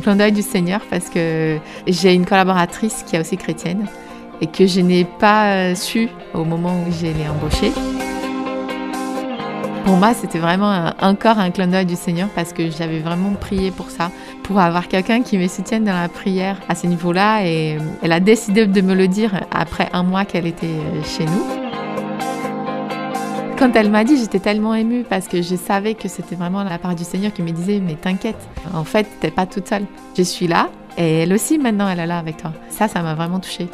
un clin d'œil du Seigneur parce que j'ai une collaboratrice qui est aussi chrétienne et que je n'ai pas su au moment où j'ai l'ai embauchée. Pour moi, c'était vraiment encore un clin d'œil du Seigneur parce que j'avais vraiment prié pour ça, pour avoir quelqu'un qui me soutienne dans la prière à ce niveau-là. Et elle a décidé de me le dire après un mois qu'elle était chez nous. Quand elle m'a dit, j'étais tellement émue parce que je savais que c'était vraiment la part du Seigneur qui me disait Mais t'inquiète, en fait, t'es pas toute seule. Je suis là et elle aussi, maintenant, elle est là avec toi. Ça, ça m'a vraiment touchée.